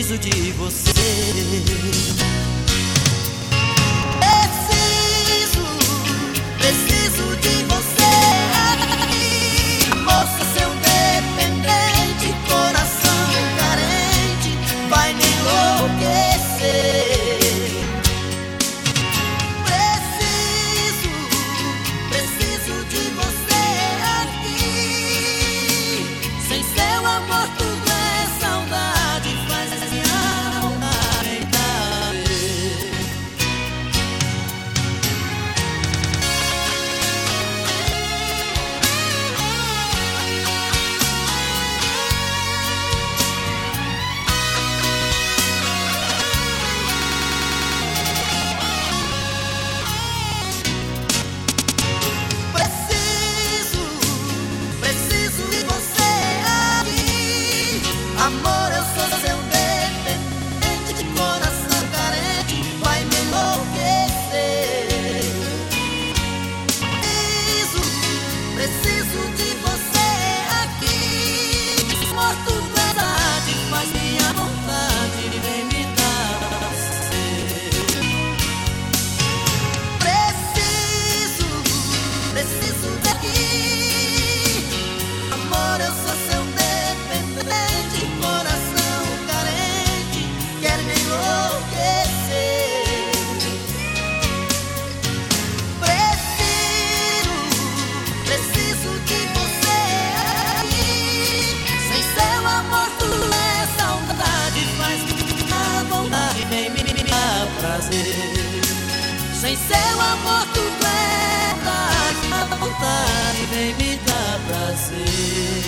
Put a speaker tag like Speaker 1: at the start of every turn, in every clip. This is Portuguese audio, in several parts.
Speaker 1: preciso de você. Em seu amor tu plena, a vontade vem me dar prazer.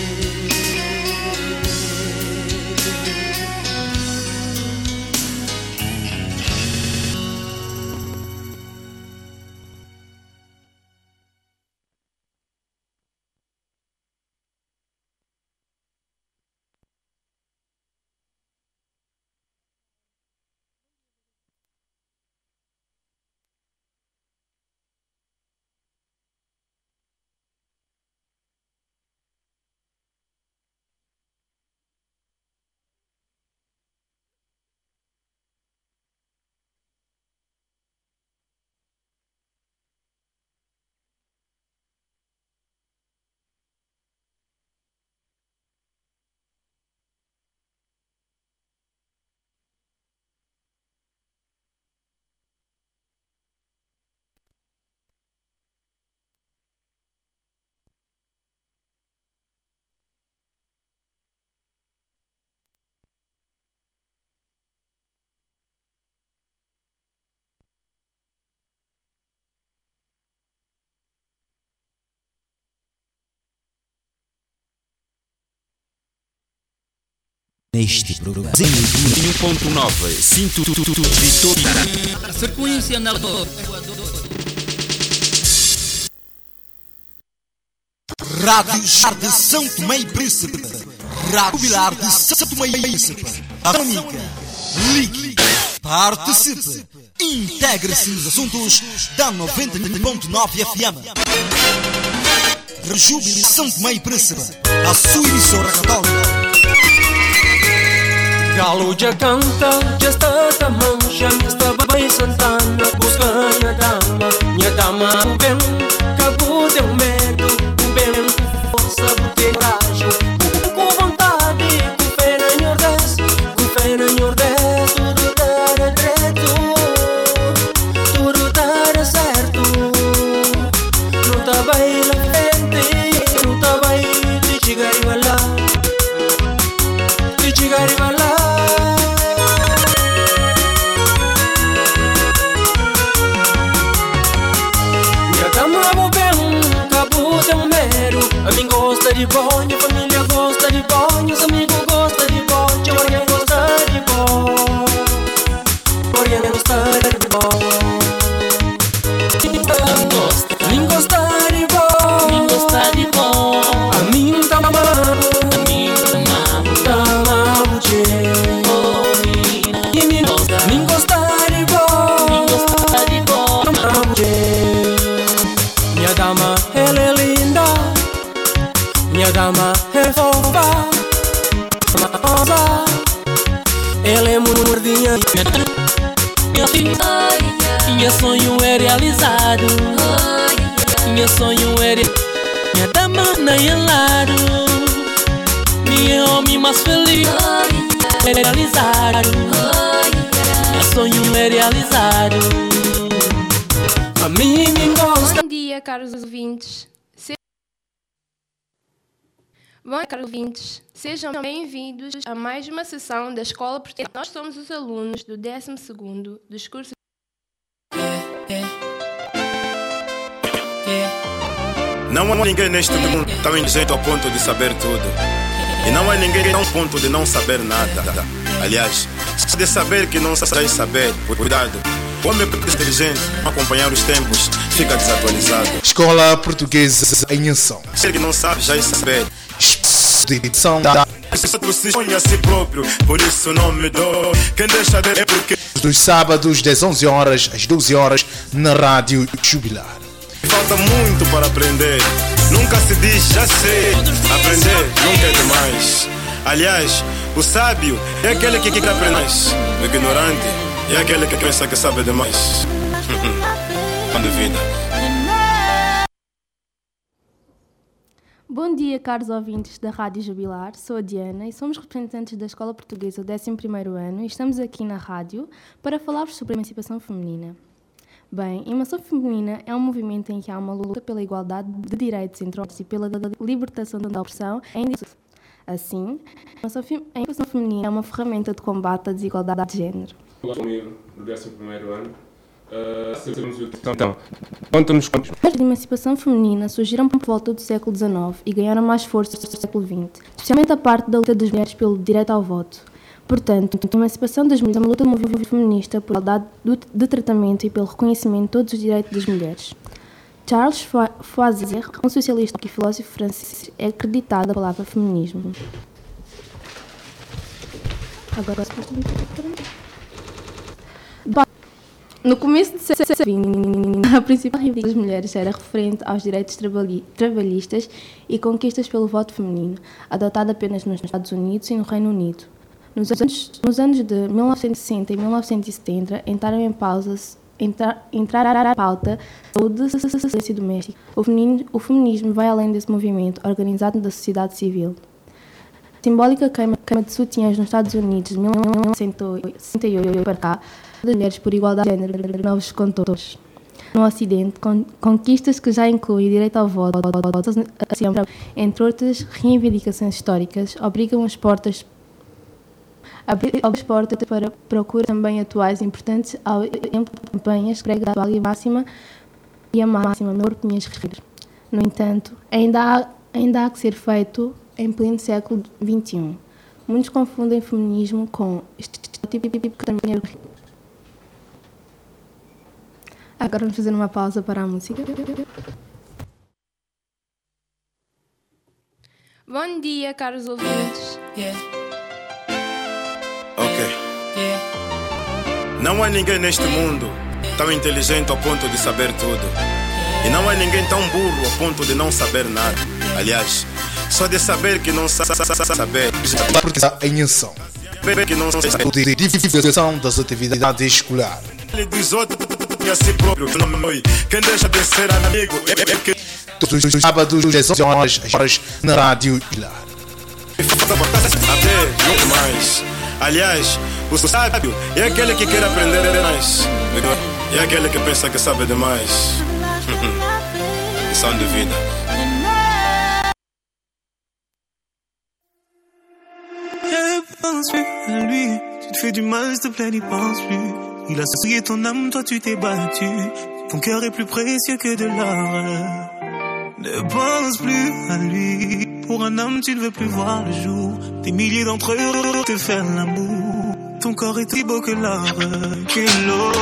Speaker 2: Neste programa. 1.9 Sinto Vitória.
Speaker 3: Sequência na
Speaker 2: Rádio Char de São Tomé e Príncipe. Rádio Bilar de São Tomé e Príncipe. Amiga, ligue, participe, integre-se nos assuntos da 90.9 FM. Rejúbile São Tomé e Príncipe. A sua emissora católica.
Speaker 4: Galo já canta, já está a mancha, está bem santana, busca minha dama, minha dama o bem, cabo de um medo,
Speaker 5: Sejam bem-vindos a mais uma sessão da Escola Portuguesa. Nós somos os alunos do 12º dos cursos
Speaker 6: Não há ninguém neste mundo tão inteligente ao ponto de saber tudo. E não há ninguém tão ponto de não saber nada. Aliás, se de saber que não sabes saber, cuidado. O homem inteligente, não acompanhar os tempos, fica desatualizado.
Speaker 2: Escola Portuguesa em Ação.
Speaker 6: Se que não sabe, já é saber.
Speaker 2: Edição da
Speaker 6: se põe a si próprio, por isso não me dou. Quem deixa de é porque
Speaker 2: dos sábados das 11 horas às 12 horas na Rádio Jubilar.
Speaker 6: falta muito para aprender. Nunca se diz já sei. Aprender nunca é demais. Aliás, o sábio é aquele que quer aprender mais. O ignorante é aquele que pensa que sabe demais. Quando vida.
Speaker 7: Bom dia, caros ouvintes da Rádio Jubilar. Sou a Diana e somos representantes da Escola Portuguesa do 11º ano e estamos aqui na rádio para falar-vos sobre a emancipação feminina. Bem, a emancipação feminina é um movimento em que há uma luta pela igualdade de direitos entre homens e pela libertação da opressão em Assim, a emancipação feminina é uma ferramenta de combate à desigualdade de género.
Speaker 8: Olá comigo, do 11 ano. Uh, o Então, conta-nos quantos.
Speaker 7: As de emancipação feminina surgiram por volta do século XIX e ganharam mais força no século XX, especialmente a parte da luta das mulheres pelo direito ao voto. Portanto, a emancipação das mulheres é uma luta do movimento feminista por igualdade de tratamento e pelo reconhecimento de todos os direitos das mulheres. Charles Fo- Fourier, um socialista e filósofo francês, é acreditado a palavra feminismo. Agora, Bom, no começo do século XX, a principal reivindicação das mulheres era referente aos direitos trabalhi- trabalhistas e conquistas pelo voto feminino, adotada apenas nos Estados Unidos e no Reino Unido. Nos anos, nos anos de 1960 e 1970, entraram em pausas entra, entraram à pauta saúde e doméstica. O feminismo, o feminismo vai além desse movimento organizado da sociedade civil. A simbólica queima, queima de sutiãs nos Estados Unidos de 1968 para cá, das mulheres por igualdade de género, novos condutores. No Ocidente, con- conquistas que já incluem direito ao voto, entre outras reivindicações históricas, obrigam as portas as portas para procura também atuais importantes ao exemplo de campanhas grega atual e a máxima e a máxima meu corpo minhas regras. No entanto, ainda há, ainda há que ser feito em pleno século XXI. Muitos confundem feminismo com que também é Agora vamos fazer uma pausa para a música.
Speaker 5: Bom dia, caros ouvintes.
Speaker 6: Ok. Não há ninguém neste mundo tão inteligente ao ponto de saber tudo. E não há ninguém tão burro ao ponto de não saber nada. Aliás, só de saber que não sa- sa- sa- saber.
Speaker 2: Portuguesa em Ação.
Speaker 6: Saber que não sabe.
Speaker 2: De divulgação das atividades escolares.
Speaker 6: Ele diz outro a si próprio. Não me oi. Quem deixa de ser amigo é é que
Speaker 2: Todos os sábados das 11 horas horas na Rádio Jubilar.
Speaker 6: saber muito mais. Aliás, o sábio é aquele que quer aprender mais. É aquele que pensa que sabe demais. Lição de vida.
Speaker 9: Pense plus à lui. Tu te fais du mal, s'il te plaît, n'y pense plus. Il a souillé ton âme, toi tu t'es battu. Ton cœur est plus précieux que de l'or. Ne pense plus à lui. Pour un homme, tu ne veux plus voir le jour. Des milliers d'entre eux te faire l'amour. Ton corps est si beau que l'or, que l'or.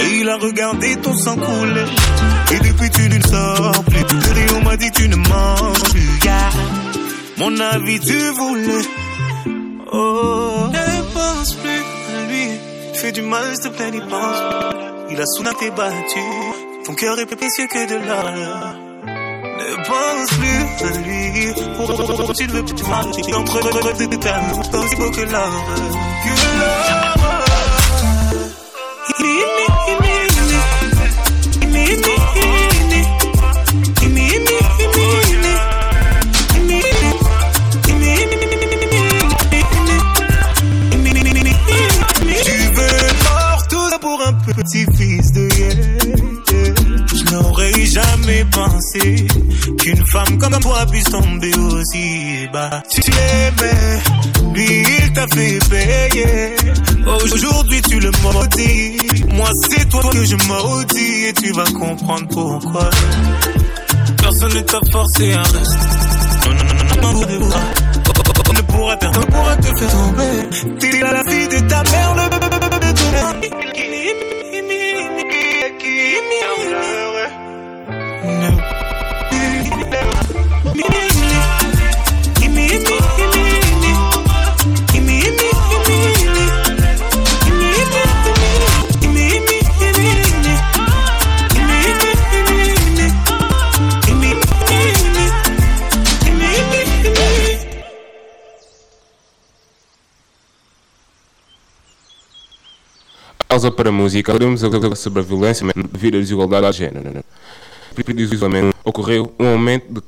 Speaker 9: Et il a regardé ton sang couler. Et depuis tu ne sors plus. Le on m'a dit tu ne manges plus. Mon avis tu voulais. Oh. Ne pense plus à lui. Tu fais du mal, s'il te plaît, n'y pense. Il a soudain t'es battu. Ton cœur est plus précieux que de l'or. Ne pense plus à lui. Oh, tu ne veux plus marcher entre tes termes. Aussi beau que l'or. Que l'or. petit-fils jamais pensé qu'une femme comme toi puisse tomber aussi bas. Tu l'aimais, lui il t'a fait payer. Aujourd'hui tu le maudis. Moi c'est toi que je maudis et tu vas comprendre pourquoi. Personne ne t'a forcé à rester. Non, non, non, non, non, non, non. On ne pourra, te faire tomber. T'es la fille de ta mère, le de
Speaker 8: Pausa para a música, podemos sobre a violência devido à desigualdade de género. Precisamente ocorreu um aumento, de,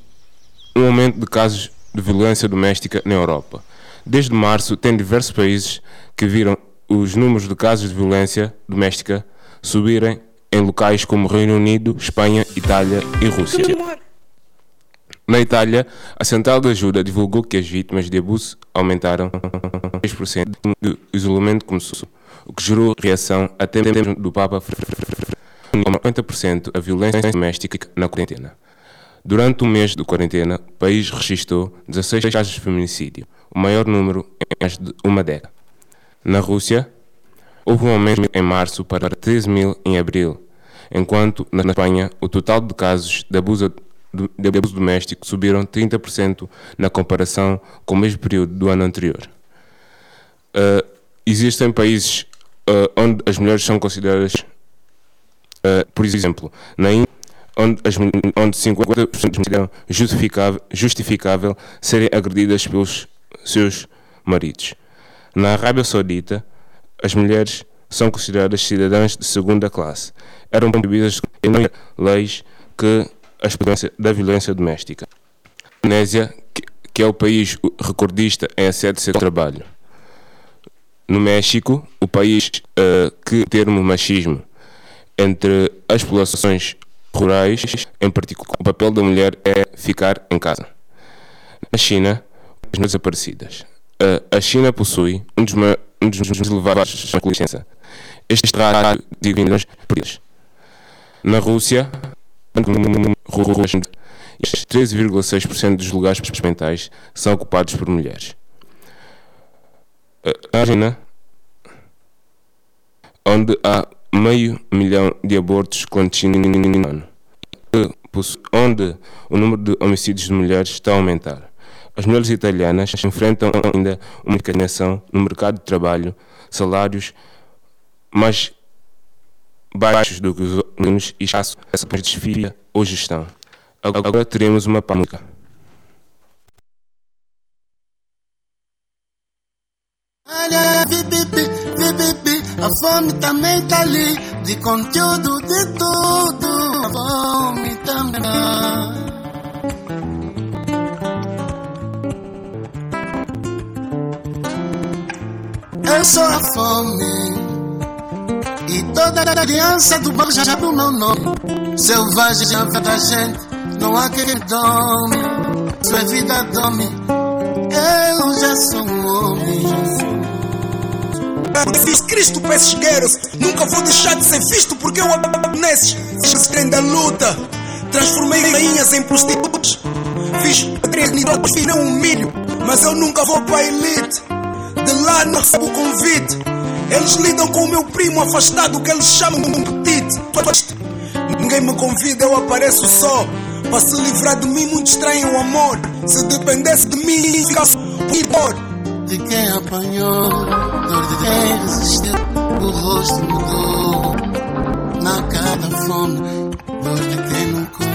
Speaker 8: um aumento de casos de violência doméstica na Europa. Desde março, tem diversos países que viram os números de casos de violência doméstica subirem em locais como Reino Unido, Espanha, Itália e Rússia. Na Itália, a Central de Ajuda divulgou que as vítimas de abuso aumentaram 6% do isolamento começou o que gerou reação até mesmo do Papa 50% a violência doméstica na quarentena. Durante o mês de quarentena, o país registrou 16 casos de feminicídio, o maior número em mais de uma década. Na Rússia, houve um aumento em março para 13 mil em abril, enquanto na Espanha o total de casos de abuso, de abuso doméstico subiram 30% na comparação com o mesmo período do ano anterior. Uh, existem países uh, onde as mulheres são consideradas, uh, por exemplo, na Índia, onde, as, onde 50% consideram justificável, justificável serem agredidas pelos seus maridos. Na Arábia Saudita, as mulheres são consideradas cidadãs de segunda classe. Eram proibidas em leis que as da violência doméstica. A Indonésia, que, que é o país recordista em assédio ao trabalho. No México, o país uh, que o termo machismo entre as populações rurais, em particular, o papel da mulher é ficar em casa. Na China, as desaparecidas. Uh, a China possui um dos, um dos elevados com licença. Este rádio de milhões perdidos. Na Rússia, 13,6% dos lugares mentais são ocupados por mulheres. Na Argentina, onde há meio milhão de abortos clandestinos no ano, onde o número de homicídios de mulheres está a aumentar. As mulheres italianas enfrentam ainda uma discriminação no mercado de trabalho, salários mais baixos do que os meninos e espaço essa desfia ou gestão. Agora teremos uma pânica.
Speaker 10: A fome também tá ali, de conteúdo de tudo, a fome também. Eu sou a fome. E toda a criança do bairro já pro meu nome. Selvagem já da gente, não há quem. Sua vida dome. Eu já sou um homem.
Speaker 11: Fiz Cristo para esses guerreiros. Nunca vou deixar de ser visto porque eu nesses. Fiz da luta. Transformei rainhas em prostitutas. Fiz paternidade, fiz não humilho. Mas eu nunca vou para a elite. De lá não recebo convite. Eles lidam com o meu primo afastado que eles chamam de petite. Ninguém me convida, eu apareço só. Para se livrar de mim, muito estranho o amor. Se dependesse de mim, ficasse pior.
Speaker 10: De quem apanhou, dor de quem resistiu, o rosto mudou. Na cara fome, dor de quem não come.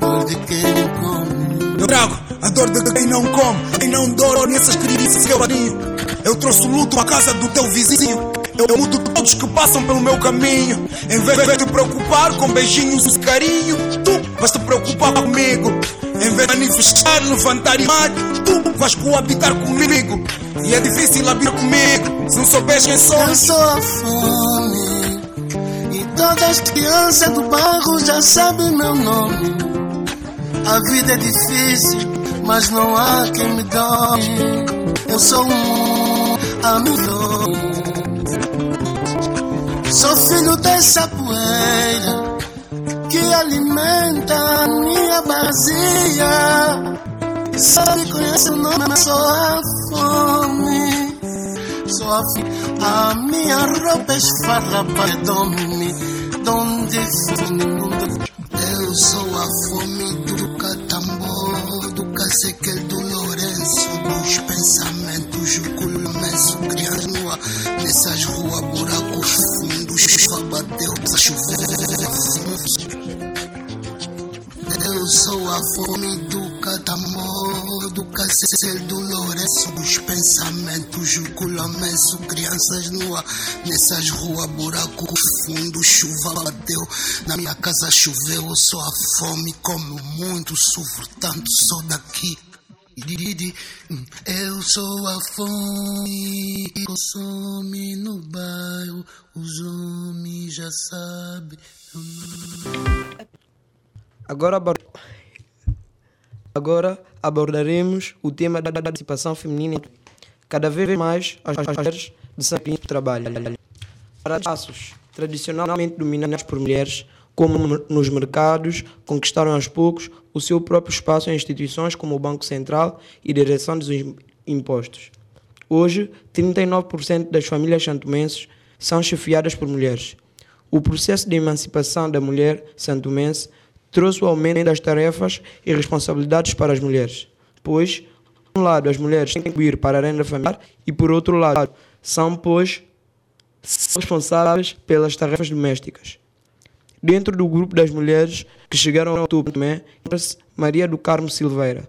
Speaker 10: Dor de quem não come.
Speaker 11: Eu trago a dor de quem não come, quem não dor nessas crianças que eu aninho. Eu trouxe o luto à casa do teu vizinho. Eu mudo todos que passam pelo meu caminho. Em vez de te preocupar com beijinhos e carinho, tu vais te preocupar comigo. Em vez de manifestar, levantar e mar, tu vais coabitar comigo. E é difícil abrir comigo, se não souberes quem sou.
Speaker 10: Eu sou a fome. E todas as crianças do bairro já sabem meu nome. A vida é difícil, mas não há quem me dome. Eu sou um amigo. Sou filho dessa poeira alimenta a minha vazia. Só me conhece o nome, sou a fome. Sou a fome. A minha roupa esfarrapada dorme. Donde fundo. Eu sou a fome do catambor, do cacequel do Lourenço, dos pensamentos, o criança nua, nessas ruas, buracos a fome do catamor, do cacel do Lourenço, dos pensamentos, o culo imenso, crianças nua, nessas ruas, buraco fundo, chuva bateu, na minha casa choveu, eu sou a fome, como muito, sofro tanto, sou daqui. Eu sou a fome que consome no bairro, os homens já sabem.
Speaker 12: Agora, abor- Agora abordaremos o tema da participação feminina. Cada vez mais as mulheres de São Pinto trabalham. Para espaços tradicionalmente dominados por mulheres, como no- nos mercados, conquistaram aos poucos o seu próprio espaço em instituições como o Banco Central e Direção dos Im- Impostos. Hoje, 39% das famílias santomenses são chefiadas por mulheres. O processo de emancipação da mulher santomense trouxe o aumento das tarefas e responsabilidades para as mulheres, pois, por um lado, as mulheres têm que contribuir para a renda familiar e, por outro lado, são, pois, responsáveis pelas tarefas domésticas. Dentro do grupo das mulheres que chegaram ao topo também, Maria do Carmo Silveira,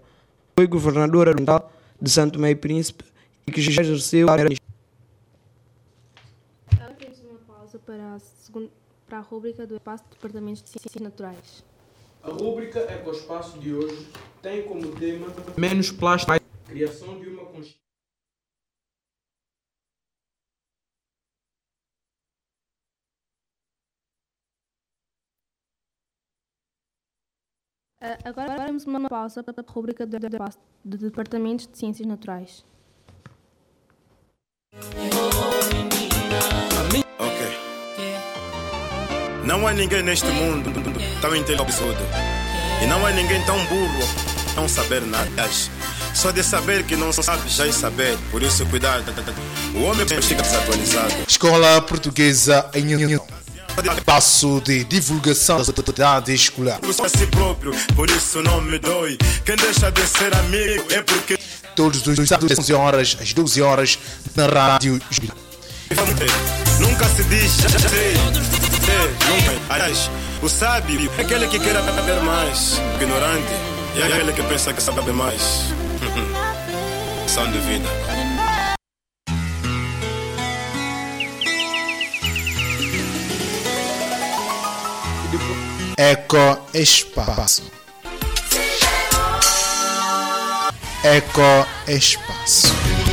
Speaker 12: foi governadora regional de Santo Tomé e Príncipe e que já exerceu a
Speaker 7: Fez uma pausa para a, segun- para a rúbrica do espaço de departamentos de ciências naturais.
Speaker 12: A rúbrica Ecoespaço de hoje tem como tema Menos plástico, criação de uma consciência.
Speaker 7: Ah, Agora temos uma pausa para a rúbrica do espaço de departamentos de ciências naturais.
Speaker 6: Não há ninguém neste mundo tão inteligente e não há ninguém tão burro a não saber nada. Só de saber que não sabe já é saber, por isso cuidado. O homem fica desatualizado.
Speaker 13: Escola Portuguesa em União. Passo de divulgação da atividade escolar.
Speaker 6: A si próprio, por isso não me dói. Quem deixa de ser amigo é porque.
Speaker 13: Todos os sábados, das 11 horas às 12 horas, na Rádio.
Speaker 6: Nunca se diz já sei. Aliás, o sábio é aquele que quer saber mais. O ignorante é aquele que pensa que sabe mais. Lição de vida.
Speaker 13: Eco Espaço. Eco Espaço.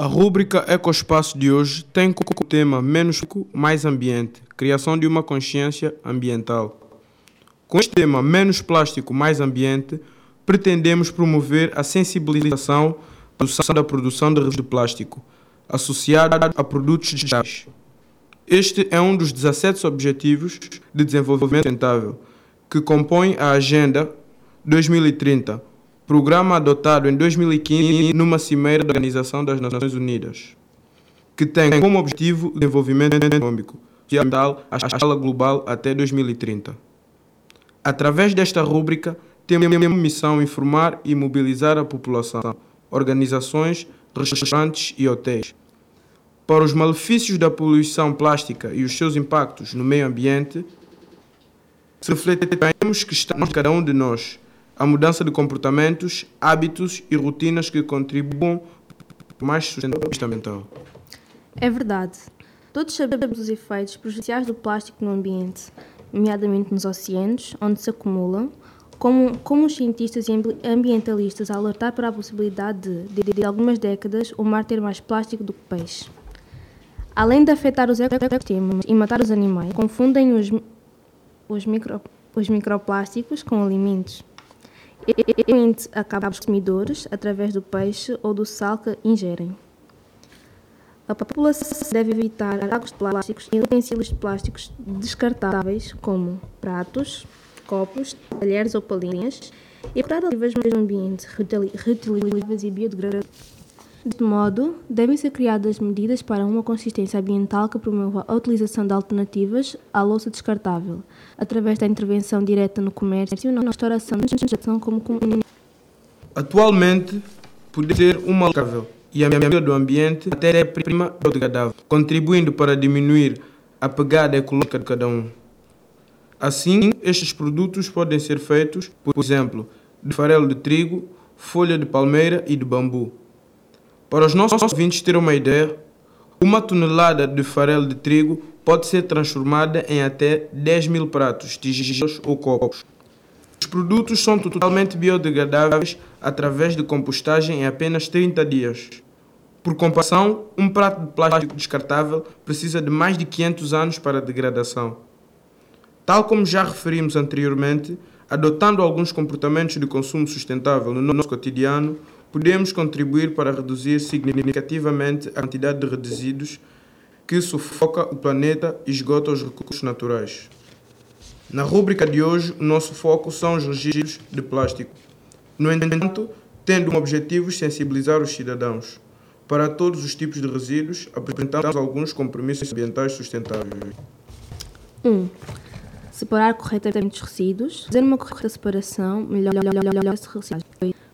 Speaker 12: A rúbrica Ecoespaço de hoje tem como tema Menos Suco, Mais Ambiente, criação de uma consciência ambiental. Com este tema Menos Plástico, Mais Ambiente, pretendemos promover a sensibilização da produção de resíduos de plástico, associada a produtos digitais. Este é um dos 17 Objetivos de Desenvolvimento Sustentável, que compõe a Agenda 2030, programa adotado em 2015 numa cimeira da Organização das Nações Unidas, que tem como objetivo o desenvolvimento econômico e ambiental à escala global até 2030. Através desta rúbrica, temos a missão informar e mobilizar a população, organizações, restaurantes e hotéis para os malefícios da poluição plástica e os seus impactos no meio ambiente, se refletiremos que estamos cada um de nós a mudança de comportamentos, hábitos e rotinas que contribuam para mais sustentabilidade ambiental.
Speaker 7: É verdade. Todos sabemos os efeitos prejudiciais do plástico no ambiente, nomeadamente nos oceanos, onde se acumulam, como, como os cientistas e ambientalistas a alertar para a possibilidade de, de, de algumas décadas, o mar ter mais plástico do que peixe. Além de afetar os ecossistemas e matar os animais, confundem os, os, micro, os microplásticos com alimentos. Eventualmente acabam os consumidores através do peixe ou do sal que ingerem. A população deve evitar águas de plásticos e utensílios plásticos descartáveis, como pratos, copos, talheres ou palinhas, e para alternativas no ambiente reutilizáveis e biodegradáveis. Deste modo, devem ser criadas medidas para uma consistência ambiental que promova a utilização de alternativas à louça descartável, através da intervenção direta no comércio e na restauração da gestão como comunidade.
Speaker 12: Atualmente, pode ser uma locável e a melhoria do ambiente até é prima biodegradável, contribuindo para diminuir a pegada ecológica de cada um. Assim, estes produtos podem ser feitos, por exemplo, de farelo de trigo, folha de palmeira e de bambu. Para os nossos ouvintes terem uma ideia, uma tonelada de farelo de trigo pode ser transformada em até 10 mil pratos, tigelas ou copos. Os produtos são totalmente biodegradáveis através de compostagem em apenas 30 dias. Por comparação, um prato de plástico descartável precisa de mais de 500 anos para degradação. Tal como já referimos anteriormente, adotando alguns comportamentos de consumo sustentável no nosso cotidiano, podemos contribuir para reduzir significativamente a quantidade de resíduos que sufoca o planeta e esgota os recursos naturais. Na rúbrica de hoje, o nosso foco são os resíduos de plástico. No entanto, tendo como objetivo sensibilizar os cidadãos. Para todos os tipos de resíduos, apresentamos alguns compromissos ambientais sustentáveis.
Speaker 7: 1. Um, separar corretamente os resíduos, fazer uma correta separação, melhor, melhor, melhor, melhor.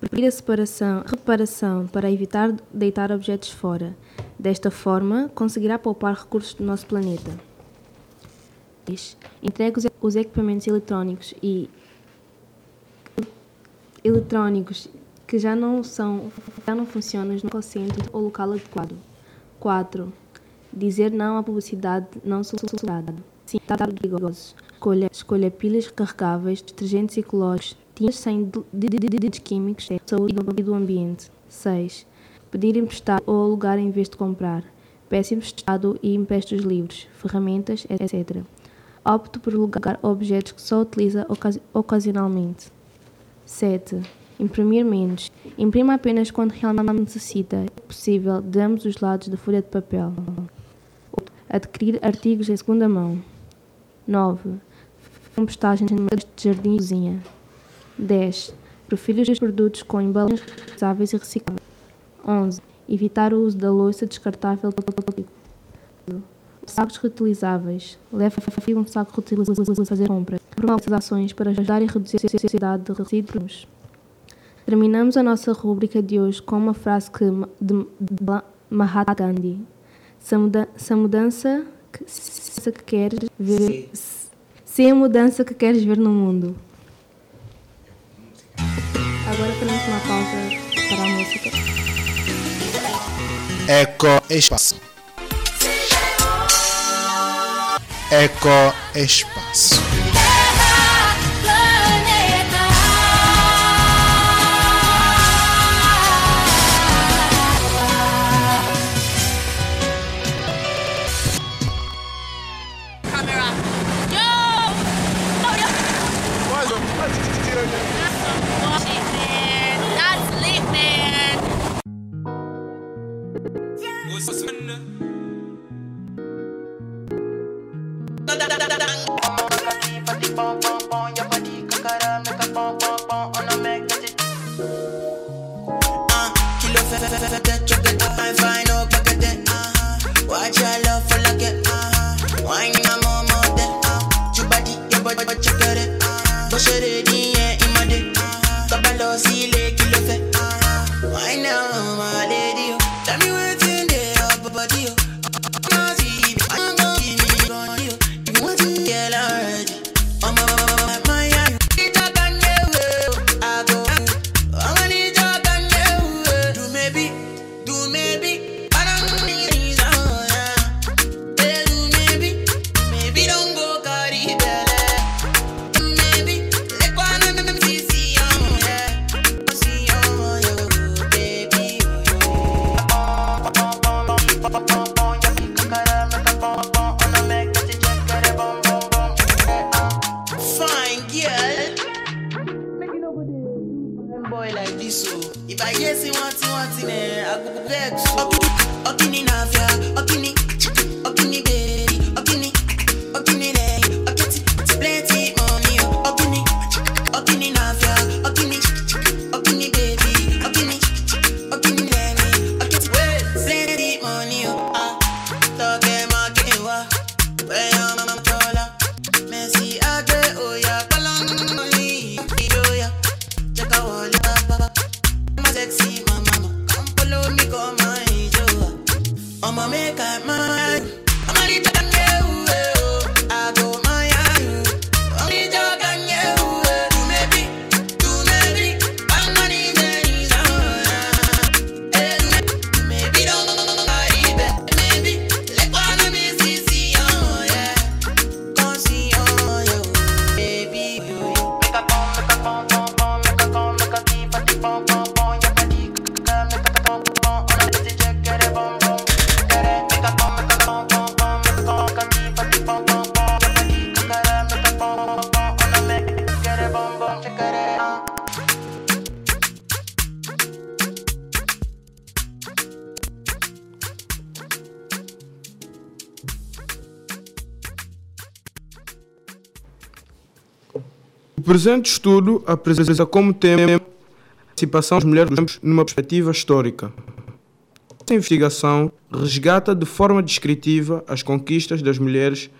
Speaker 7: Preferir a separação, reparação para evitar deitar objetos fora. Desta forma, conseguirá poupar recursos do nosso planeta. Entregue os equipamentos eletrónicos e eletrónicos que já não são já não funcionam no centro ou local adequado. 4. Dizer não à publicidade não solicitada. 5. perigosos. Escolha, escolha pilhas recarregáveis, detergentes ecológicos, tinhas sem de químicos, saúde e do ambiente. 6. Pedir emprestado ou alugar em vez de comprar. Peça emprestado e empreste os livros, ferramentas, etc. Opte por alugar objetos que só utiliza ocasionalmente. 7. Imprimir menos. Imprima apenas quando realmente necessita, é possível, de ambos os lados da folha de papel. 8. Adquirir artigos em segunda mão. 9. Compostagens de jardim e cozinha. 10. Prefira os produtos com embalagens reutilizáveis e recicláveis. 11. Evitar o uso da louça descartável Sacos reutilizáveis. Leve um saco reutilizável a fazer compras. Promove ações para ajudar e reduzir a necessidade de resíduos. Terminamos a nossa rubrica de hoje com uma frase que, de, de Mahatma Gandhi. Se a, muda, se a mudança que, se que queres ver... Se é a mudança que queres ver no mundo. Agora temos uma pausa para a música.
Speaker 13: Eco Espaço. Eco Espaço.
Speaker 12: Presente estudo apresenta como tema a participação das mulheres dos campos numa perspectiva histórica. Essa investigação resgata de forma descritiva as conquistas das mulheres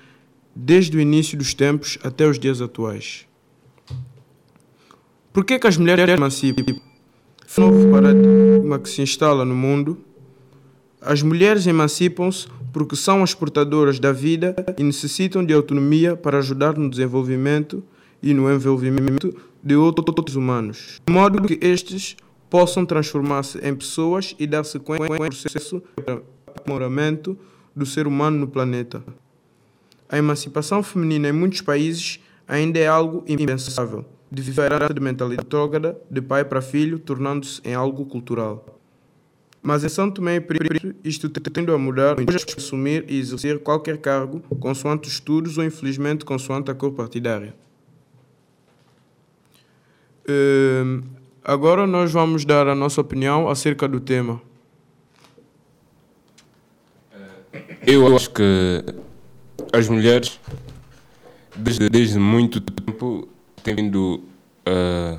Speaker 12: desde o início dos tempos até os dias atuais. Por que, que as mulheres emancipam? Novo paradigma que se instala no mundo, as mulheres emancipam-se porque são as portadoras da vida e necessitam de autonomia para ajudar no desenvolvimento e no envolvimento de outros humanos, de modo que estes possam transformar-se em pessoas e dar sequência ao processo de aprimoramento do ser humano no planeta. A emancipação feminina em muitos países ainda é algo impensável, devido à de mentalidade retrógrada de pai para filho, tornando-se em algo cultural. Mas em São Tomé e Príncipe, isto tende a mudar, hoje assumir e exercer qualquer cargo, consoante os estudos ou infelizmente consoante a cor partidária. Hum, agora nós vamos dar a nossa opinião acerca do tema.
Speaker 8: Eu acho que as mulheres, desde, desde muito tempo, têm vindo a,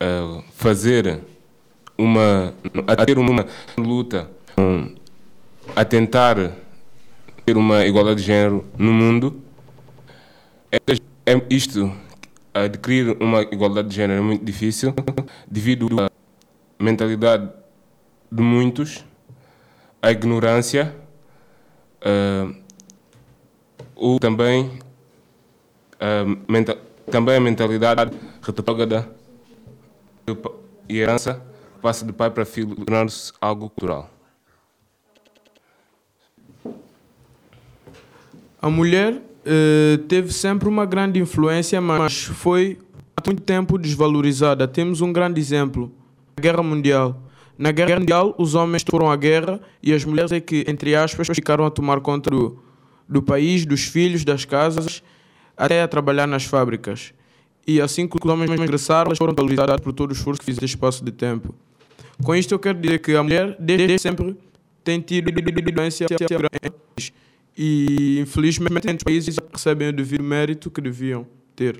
Speaker 8: a fazer uma. a ter uma luta, um, a tentar ter uma igualdade de género no mundo. É, é isto, adquirir uma igualdade de género é muito difícil, devido à mentalidade de muitos, à ignorância, uh, ou também, uh, menta também a mentalidade retrógrada e herança passa de pai para filho, tornando-se algo cultural.
Speaker 12: A mulher eh, teve sempre uma grande influência, mas foi há muito tempo desvalorizada. Temos um grande exemplo: a Guerra Mundial. Na Guerra Mundial, os homens foram à guerra e as mulheres é que, entre aspas, ficaram a tomar conta do, do país, dos filhos, das casas, até a trabalhar nas fábricas. E assim que os homens regressaram, elas foram valorizadas por todo o esforço que fizeram nesse espaço de tempo. Com isto eu quero dizer que a mulher, desde sempre, tem tido influência e infelizmente os países recebem o devido mérito que deviam ter.